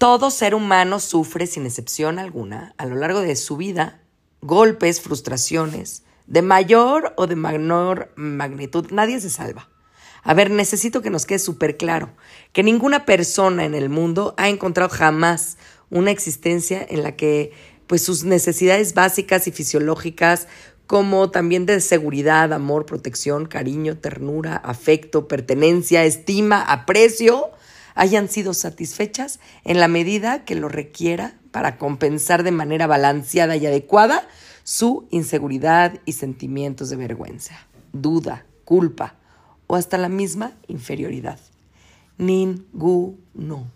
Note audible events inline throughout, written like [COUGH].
Todo ser humano sufre, sin excepción alguna, a lo largo de su vida, golpes, frustraciones, de mayor o de menor magnitud. Nadie se salva. A ver, necesito que nos quede súper claro que ninguna persona en el mundo ha encontrado jamás una existencia en la que pues sus necesidades básicas y fisiológicas como también de seguridad, amor, protección, cariño, ternura, afecto, pertenencia, estima, aprecio, hayan sido satisfechas en la medida que lo requiera para compensar de manera balanceada y adecuada su inseguridad y sentimientos de vergüenza, duda, culpa o hasta la misma inferioridad. Ninguno.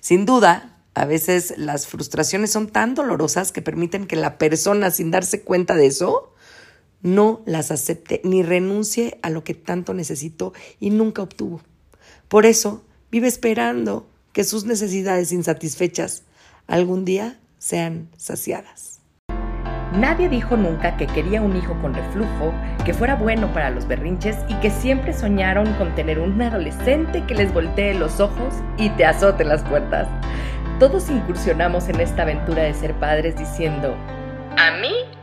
Sin duda, a veces las frustraciones son tan dolorosas que permiten que la persona, sin darse cuenta de eso, no las acepte ni renuncie a lo que tanto necesitó y nunca obtuvo. Por eso, vive esperando que sus necesidades insatisfechas algún día sean saciadas. Nadie dijo nunca que quería un hijo con reflujo, que fuera bueno para los berrinches y que siempre soñaron con tener un adolescente que les voltee los ojos y te azote las puertas. Todos incursionamos en esta aventura de ser padres diciendo, a mí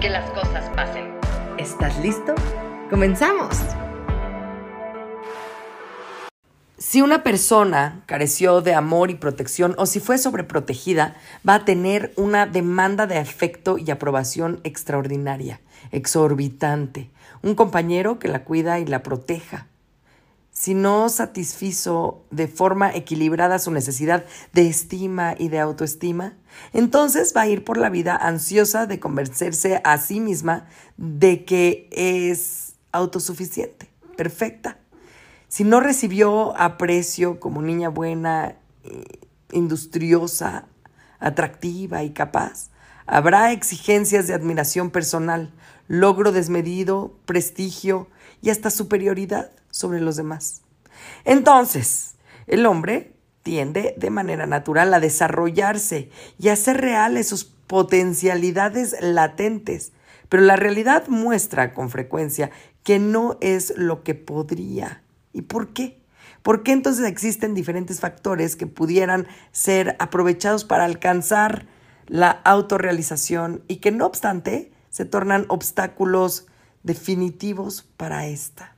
que las cosas pasen. ¿Estás listo? ¡Comenzamos! Si una persona careció de amor y protección o si fue sobreprotegida, va a tener una demanda de afecto y aprobación extraordinaria, exorbitante. Un compañero que la cuida y la proteja. Si no satisfizo de forma equilibrada su necesidad de estima y de autoestima, entonces va a ir por la vida ansiosa de convencerse a sí misma de que es autosuficiente, perfecta. Si no recibió aprecio como niña buena, eh, industriosa, atractiva y capaz, habrá exigencias de admiración personal, logro desmedido, prestigio y hasta superioridad sobre los demás. Entonces, el hombre tiende de manera natural a desarrollarse y a hacer reales sus potencialidades latentes, pero la realidad muestra con frecuencia que no es lo que podría ¿Y por qué? ¿Por qué entonces existen diferentes factores que pudieran ser aprovechados para alcanzar la autorrealización y que no obstante se tornan obstáculos definitivos para esta?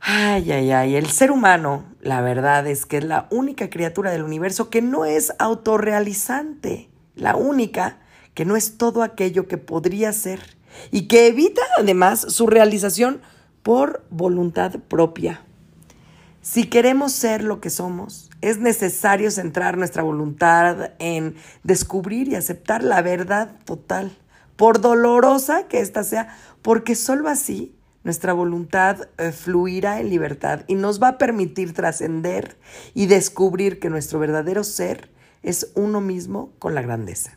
Ay, ay, ay, el ser humano, la verdad es que es la única criatura del universo que no es autorrealizante, la única que no es todo aquello que podría ser y que evita además su realización por voluntad propia. Si queremos ser lo que somos, es necesario centrar nuestra voluntad en descubrir y aceptar la verdad total, por dolorosa que ésta sea, porque sólo así nuestra voluntad eh, fluirá en libertad y nos va a permitir trascender y descubrir que nuestro verdadero ser es uno mismo con la grandeza.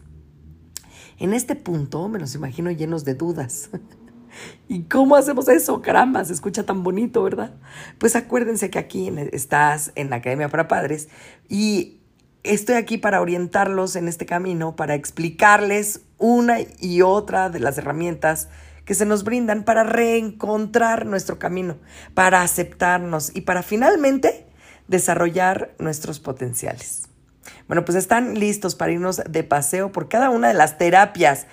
En este punto me los imagino llenos de dudas. [LAUGHS] ¿Y cómo hacemos eso? Caramba, se escucha tan bonito, ¿verdad? Pues acuérdense que aquí estás en la Academia para Padres y estoy aquí para orientarlos en este camino, para explicarles una y otra de las herramientas que se nos brindan para reencontrar nuestro camino, para aceptarnos y para finalmente desarrollar nuestros potenciales. Bueno, pues están listos para irnos de paseo por cada una de las terapias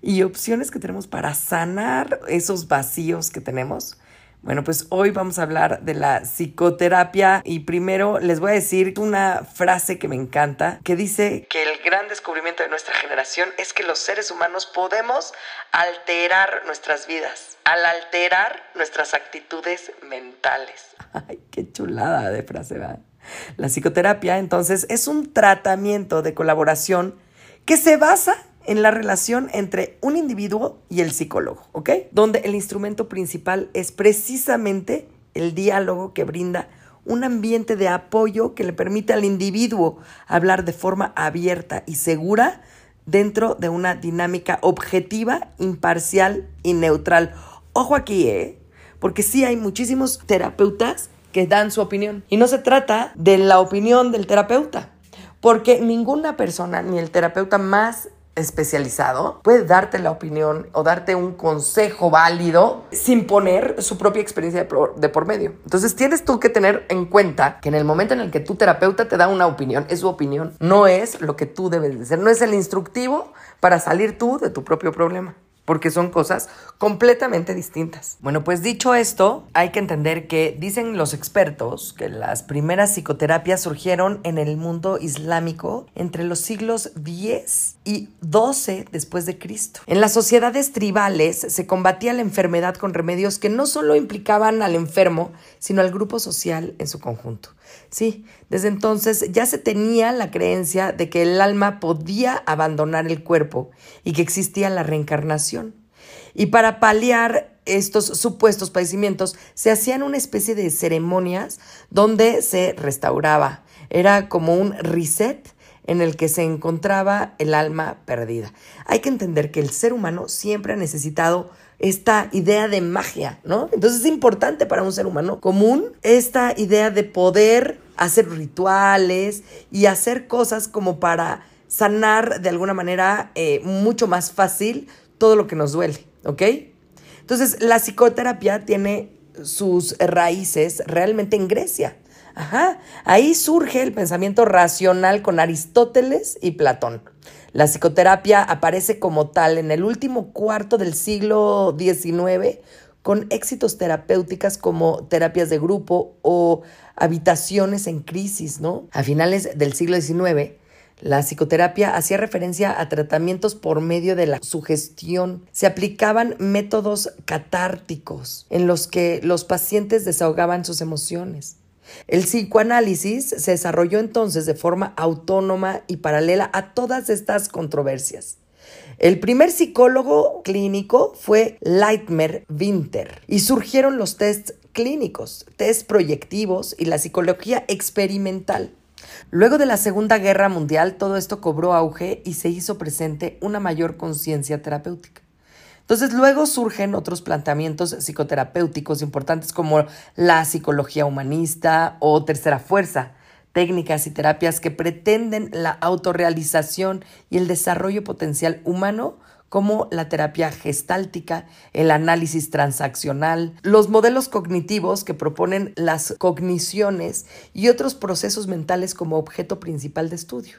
y opciones que tenemos para sanar esos vacíos que tenemos. Bueno, pues hoy vamos a hablar de la psicoterapia y primero les voy a decir una frase que me encanta que dice que el gran descubrimiento de nuestra generación es que los seres humanos podemos alterar nuestras vidas al alterar nuestras actitudes mentales. [LAUGHS] Ay, qué chulada de frase, ¿verdad? La psicoterapia, entonces, es un tratamiento de colaboración que se basa en la relación entre un individuo y el psicólogo, ¿ok? Donde el instrumento principal es precisamente el diálogo que brinda un ambiente de apoyo que le permite al individuo hablar de forma abierta y segura dentro de una dinámica objetiva, imparcial y neutral. Ojo aquí, ¿eh? Porque sí hay muchísimos terapeutas que dan su opinión. Y no se trata de la opinión del terapeuta, porque ninguna persona, ni el terapeuta más especializado puede darte la opinión o darte un consejo válido sin poner su propia experiencia de por, de por, medio. Entonces tienes tú que tener en cuenta que en el momento en el que tu terapeuta te da una opinión, es su opinión, no es lo que tú debes de ser, no es el instructivo para salir tú de tu propio problema porque son cosas completamente distintas. Bueno, pues dicho esto, hay que entender que dicen los expertos que las primeras psicoterapias surgieron en el mundo islámico entre los siglos 10 y 12 después de Cristo. En las sociedades tribales se combatía la enfermedad con remedios que no solo implicaban al enfermo, sino al grupo social en su conjunto. Sí, desde entonces ya se tenía la creencia de que el alma podía abandonar el cuerpo y que existía la reencarnación. Y para paliar estos supuestos padecimientos se hacían una especie de ceremonias donde se restauraba. Era como un reset en el que se encontraba el alma perdida. Hay que entender que el ser humano siempre ha necesitado esta idea de magia, ¿no? Entonces es importante para un ser humano común esta idea de poder hacer rituales y hacer cosas como para sanar de alguna manera eh, mucho más fácil todo lo que nos duele, ¿ok? Entonces la psicoterapia tiene sus raíces realmente en Grecia. Ajá, ahí surge el pensamiento racional con Aristóteles y Platón. La psicoterapia aparece como tal en el último cuarto del siglo XIX con éxitos terapéuticas como terapias de grupo o habitaciones en crisis, ¿no? A finales del siglo XIX, la psicoterapia hacía referencia a tratamientos por medio de la sugestión. Se aplicaban métodos catárticos en los que los pacientes desahogaban sus emociones. El psicoanálisis se desarrolló entonces de forma autónoma y paralela a todas estas controversias. El primer psicólogo clínico fue Leitmer Winter y surgieron los tests clínicos, test proyectivos y la psicología experimental. Luego de la Segunda Guerra Mundial todo esto cobró auge y se hizo presente una mayor conciencia terapéutica. Entonces luego surgen otros planteamientos psicoterapéuticos importantes como la psicología humanista o tercera fuerza, técnicas y terapias que pretenden la autorrealización y el desarrollo potencial humano como la terapia gestáltica, el análisis transaccional, los modelos cognitivos que proponen las cogniciones y otros procesos mentales como objeto principal de estudio.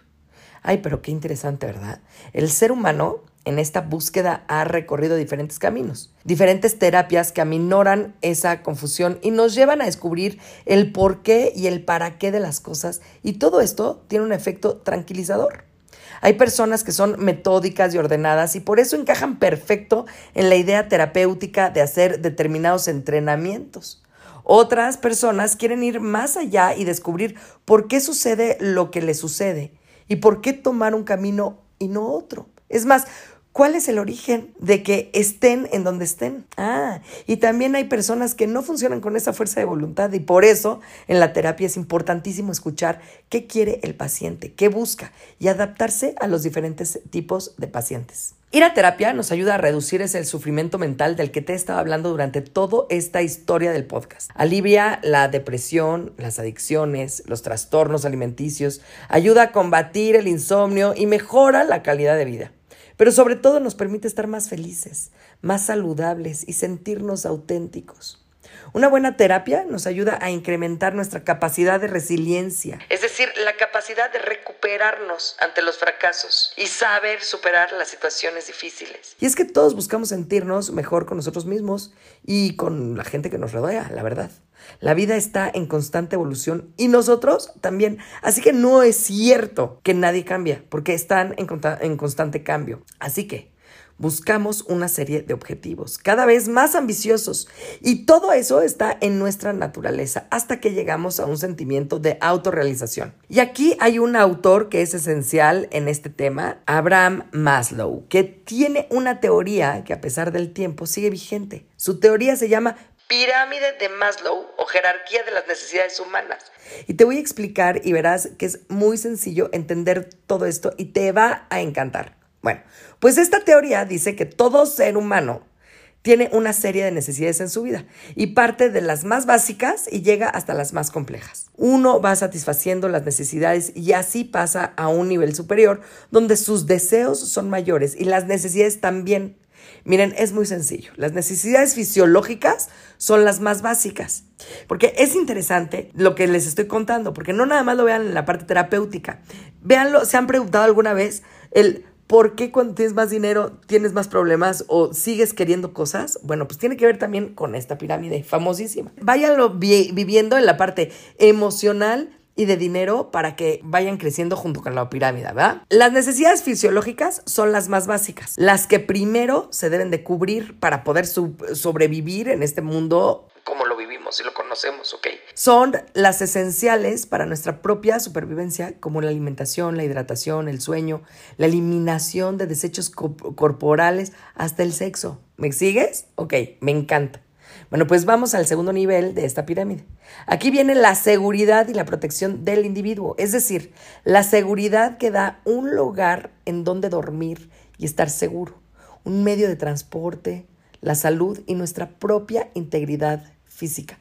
Ay, pero qué interesante, ¿verdad? El ser humano en esta búsqueda ha recorrido diferentes caminos, diferentes terapias que aminoran esa confusión y nos llevan a descubrir el por qué y el para qué de las cosas y todo esto tiene un efecto tranquilizador. Hay personas que son metódicas y ordenadas y por eso encajan perfecto en la idea terapéutica de hacer determinados entrenamientos. Otras personas quieren ir más allá y descubrir por qué sucede lo que le sucede y por qué tomar un camino y no otro. Es más, ¿Cuál es el origen de que estén en donde estén? Ah, y también hay personas que no funcionan con esa fuerza de voluntad y por eso en la terapia es importantísimo escuchar qué quiere el paciente, qué busca y adaptarse a los diferentes tipos de pacientes. Ir a terapia nos ayuda a reducir ese sufrimiento mental del que te he estado hablando durante toda esta historia del podcast. Alivia la depresión, las adicciones, los trastornos alimenticios, ayuda a combatir el insomnio y mejora la calidad de vida pero sobre todo nos permite estar más felices, más saludables y sentirnos auténticos. Una buena terapia nos ayuda a incrementar nuestra capacidad de resiliencia, es decir, la capacidad de recuperarnos ante los fracasos y saber superar las situaciones difíciles. Y es que todos buscamos sentirnos mejor con nosotros mismos y con la gente que nos rodea, la verdad. La vida está en constante evolución y nosotros también. Así que no es cierto que nadie cambia, porque están en, en constante cambio. Así que buscamos una serie de objetivos cada vez más ambiciosos y todo eso está en nuestra naturaleza hasta que llegamos a un sentimiento de autorrealización. Y aquí hay un autor que es esencial en este tema, Abraham Maslow, que tiene una teoría que a pesar del tiempo sigue vigente. Su teoría se llama pirámide de Maslow o jerarquía de las necesidades humanas. Y te voy a explicar y verás que es muy sencillo entender todo esto y te va a encantar. Bueno, pues esta teoría dice que todo ser humano tiene una serie de necesidades en su vida y parte de las más básicas y llega hasta las más complejas. Uno va satisfaciendo las necesidades y así pasa a un nivel superior donde sus deseos son mayores y las necesidades también. Miren, es muy sencillo. Las necesidades fisiológicas son las más básicas. Porque es interesante lo que les estoy contando, porque no nada más lo vean en la parte terapéutica. Véanlo, ¿se han preguntado alguna vez el ¿Por qué cuando tienes más dinero tienes más problemas o sigues queriendo cosas? Bueno, pues tiene que ver también con esta pirámide famosísima. Váyanlo viviendo en la parte emocional y de dinero para que vayan creciendo junto con la pirámide, ¿verdad? Las necesidades fisiológicas son las más básicas, las que primero se deben de cubrir para poder sobrevivir en este mundo como lo vivimos y lo conocemos, ¿ok? Son las esenciales para nuestra propia supervivencia, como la alimentación, la hidratación, el sueño, la eliminación de desechos corporales, hasta el sexo. ¿Me sigues? Ok, me encanta. Bueno, pues vamos al segundo nivel de esta pirámide. Aquí viene la seguridad y la protección del individuo, es decir, la seguridad que da un lugar en donde dormir y estar seguro, un medio de transporte, la salud y nuestra propia integridad física.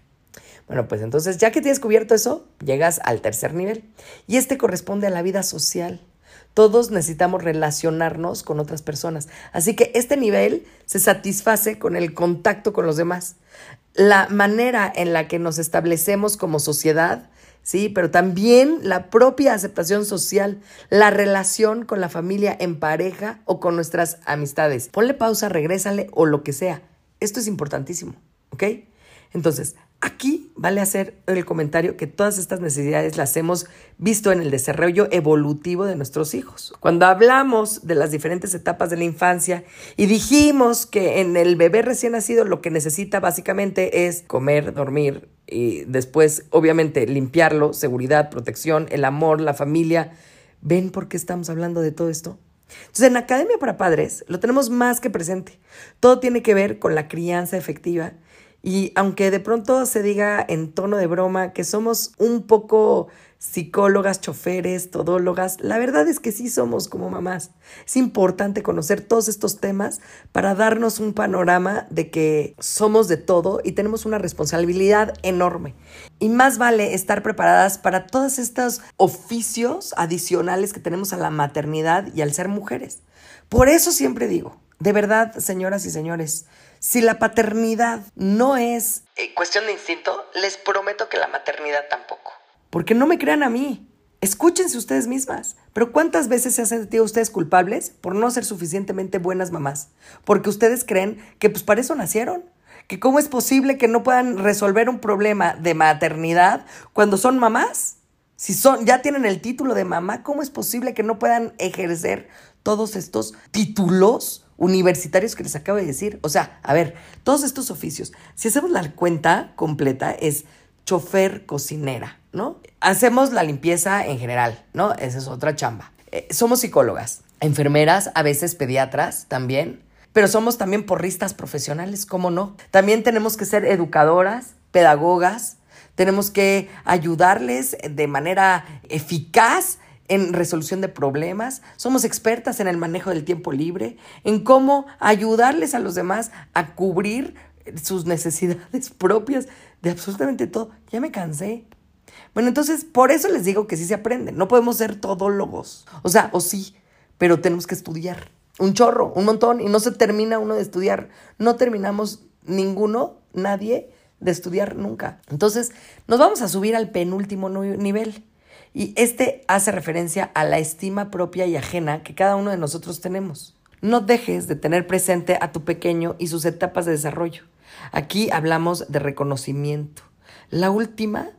Bueno, pues entonces ya que tienes cubierto eso, llegas al tercer nivel y este corresponde a la vida social. Todos necesitamos relacionarnos con otras personas. Así que este nivel se satisface con el contacto con los demás. La manera en la que nos establecemos como sociedad, sí, pero también la propia aceptación social, la relación con la familia en pareja o con nuestras amistades. Ponle pausa, regrésale o lo que sea. Esto es importantísimo, ¿ok? Entonces, aquí vale hacer el comentario que todas estas necesidades las hemos visto en el desarrollo evolutivo de nuestros hijos. Cuando hablamos de las diferentes etapas de la infancia y dijimos que en el bebé recién nacido lo que necesita básicamente es comer, dormir y después obviamente limpiarlo, seguridad, protección, el amor, la familia. ¿Ven por qué estamos hablando de todo esto? Entonces, en Academia para Padres lo tenemos más que presente. Todo tiene que ver con la crianza efectiva y aunque de pronto se diga en tono de broma que somos un poco psicólogas, choferes, todólogas, la verdad es que sí somos como mamás. Es importante conocer todos estos temas para darnos un panorama de que somos de todo y tenemos una responsabilidad enorme. Y más vale estar preparadas para todos estos oficios adicionales que tenemos a la maternidad y al ser mujeres. Por eso siempre digo, de verdad, señoras y señores, si la paternidad no es eh, cuestión de instinto, les prometo que la maternidad tampoco. Porque no me crean a mí. Escúchense ustedes mismas. Pero ¿cuántas veces se han sentido ustedes culpables por no ser suficientemente buenas mamás? Porque ustedes creen que pues para eso nacieron. Que cómo es posible que no puedan resolver un problema de maternidad cuando son mamás. Si son, ya tienen el título de mamá, ¿cómo es posible que no puedan ejercer todos estos títulos universitarios que les acabo de decir. O sea, a ver, todos estos oficios, si hacemos la cuenta completa, es chofer cocinera, ¿no? Hacemos la limpieza en general, ¿no? Esa es otra chamba. Eh, somos psicólogas, enfermeras, a veces pediatras también, pero somos también porristas profesionales, ¿cómo no? También tenemos que ser educadoras, pedagogas, tenemos que ayudarles de manera eficaz en resolución de problemas, somos expertas en el manejo del tiempo libre, en cómo ayudarles a los demás a cubrir sus necesidades [LAUGHS] propias de absolutamente todo. Ya me cansé. Bueno, entonces por eso les digo que sí se aprende. No podemos ser todólogos. O sea, o sí, pero tenemos que estudiar. Un chorro, un montón, y no se termina uno de estudiar. No terminamos ninguno, nadie, de estudiar nunca. Entonces, nos vamos a subir al penúltimo nivel y este hace referencia a la estima propia y ajena que cada uno de nosotros tenemos. No dejes de tener presente a tu pequeño y sus etapas de desarrollo. Aquí hablamos de reconocimiento. La última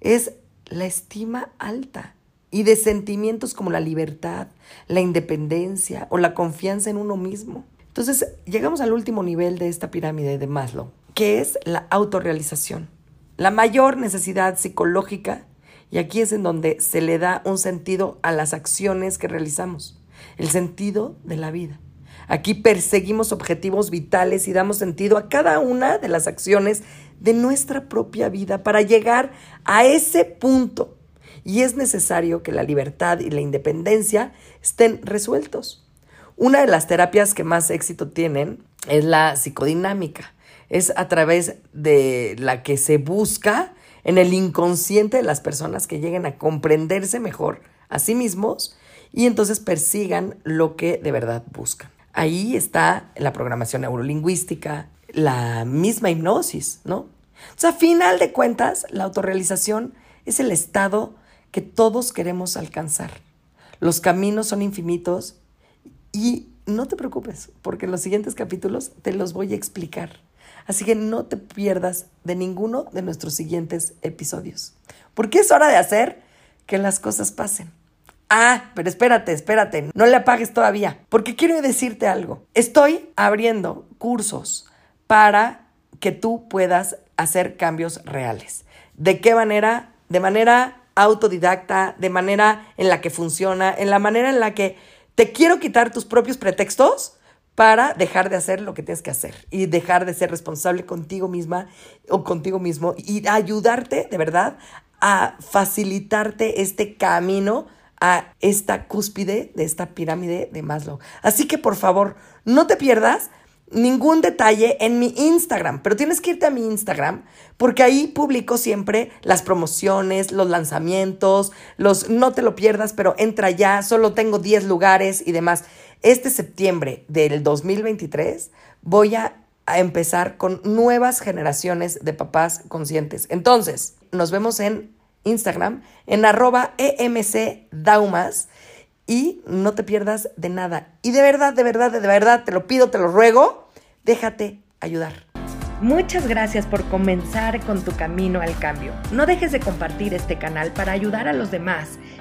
es la estima alta y de sentimientos como la libertad, la independencia o la confianza en uno mismo. Entonces, llegamos al último nivel de esta pirámide de Maslow, que es la autorrealización. La mayor necesidad psicológica y aquí es en donde se le da un sentido a las acciones que realizamos, el sentido de la vida. Aquí perseguimos objetivos vitales y damos sentido a cada una de las acciones de nuestra propia vida para llegar a ese punto. Y es necesario que la libertad y la independencia estén resueltos. Una de las terapias que más éxito tienen es la psicodinámica. Es a través de la que se busca en el inconsciente de las personas que lleguen a comprenderse mejor a sí mismos y entonces persigan lo que de verdad buscan. Ahí está la programación neurolingüística, la misma hipnosis, ¿no? Sea, a final de cuentas, la autorrealización es el estado que todos queremos alcanzar. Los caminos son infinitos y no te preocupes, porque los siguientes capítulos te los voy a explicar. Así que no te pierdas de ninguno de nuestros siguientes episodios, porque es hora de hacer que las cosas pasen. Ah, pero espérate, espérate, no le apagues todavía, porque quiero decirte algo. Estoy abriendo cursos para que tú puedas hacer cambios reales. ¿De qué manera? De manera autodidacta, de manera en la que funciona, en la manera en la que te quiero quitar tus propios pretextos para dejar de hacer lo que tienes que hacer y dejar de ser responsable contigo misma o contigo mismo y ayudarte de verdad a facilitarte este camino a esta cúspide de esta pirámide de Maslow. Así que por favor, no te pierdas ningún detalle en mi Instagram, pero tienes que irte a mi Instagram porque ahí publico siempre las promociones, los lanzamientos, los no te lo pierdas, pero entra ya, solo tengo 10 lugares y demás. Este septiembre del 2023 voy a, empezar con nuevas generaciones de papás conscientes. Entonces, nos vemos en Instagram en arroba emcdaumas y no te pierdas de nada. Y de verdad, de verdad, de verdad, te lo pido, te lo ruego, déjate ayudar. Muchas gracias por comenzar con tu camino al cambio. No dejes de compartir este canal para ayudar a los demás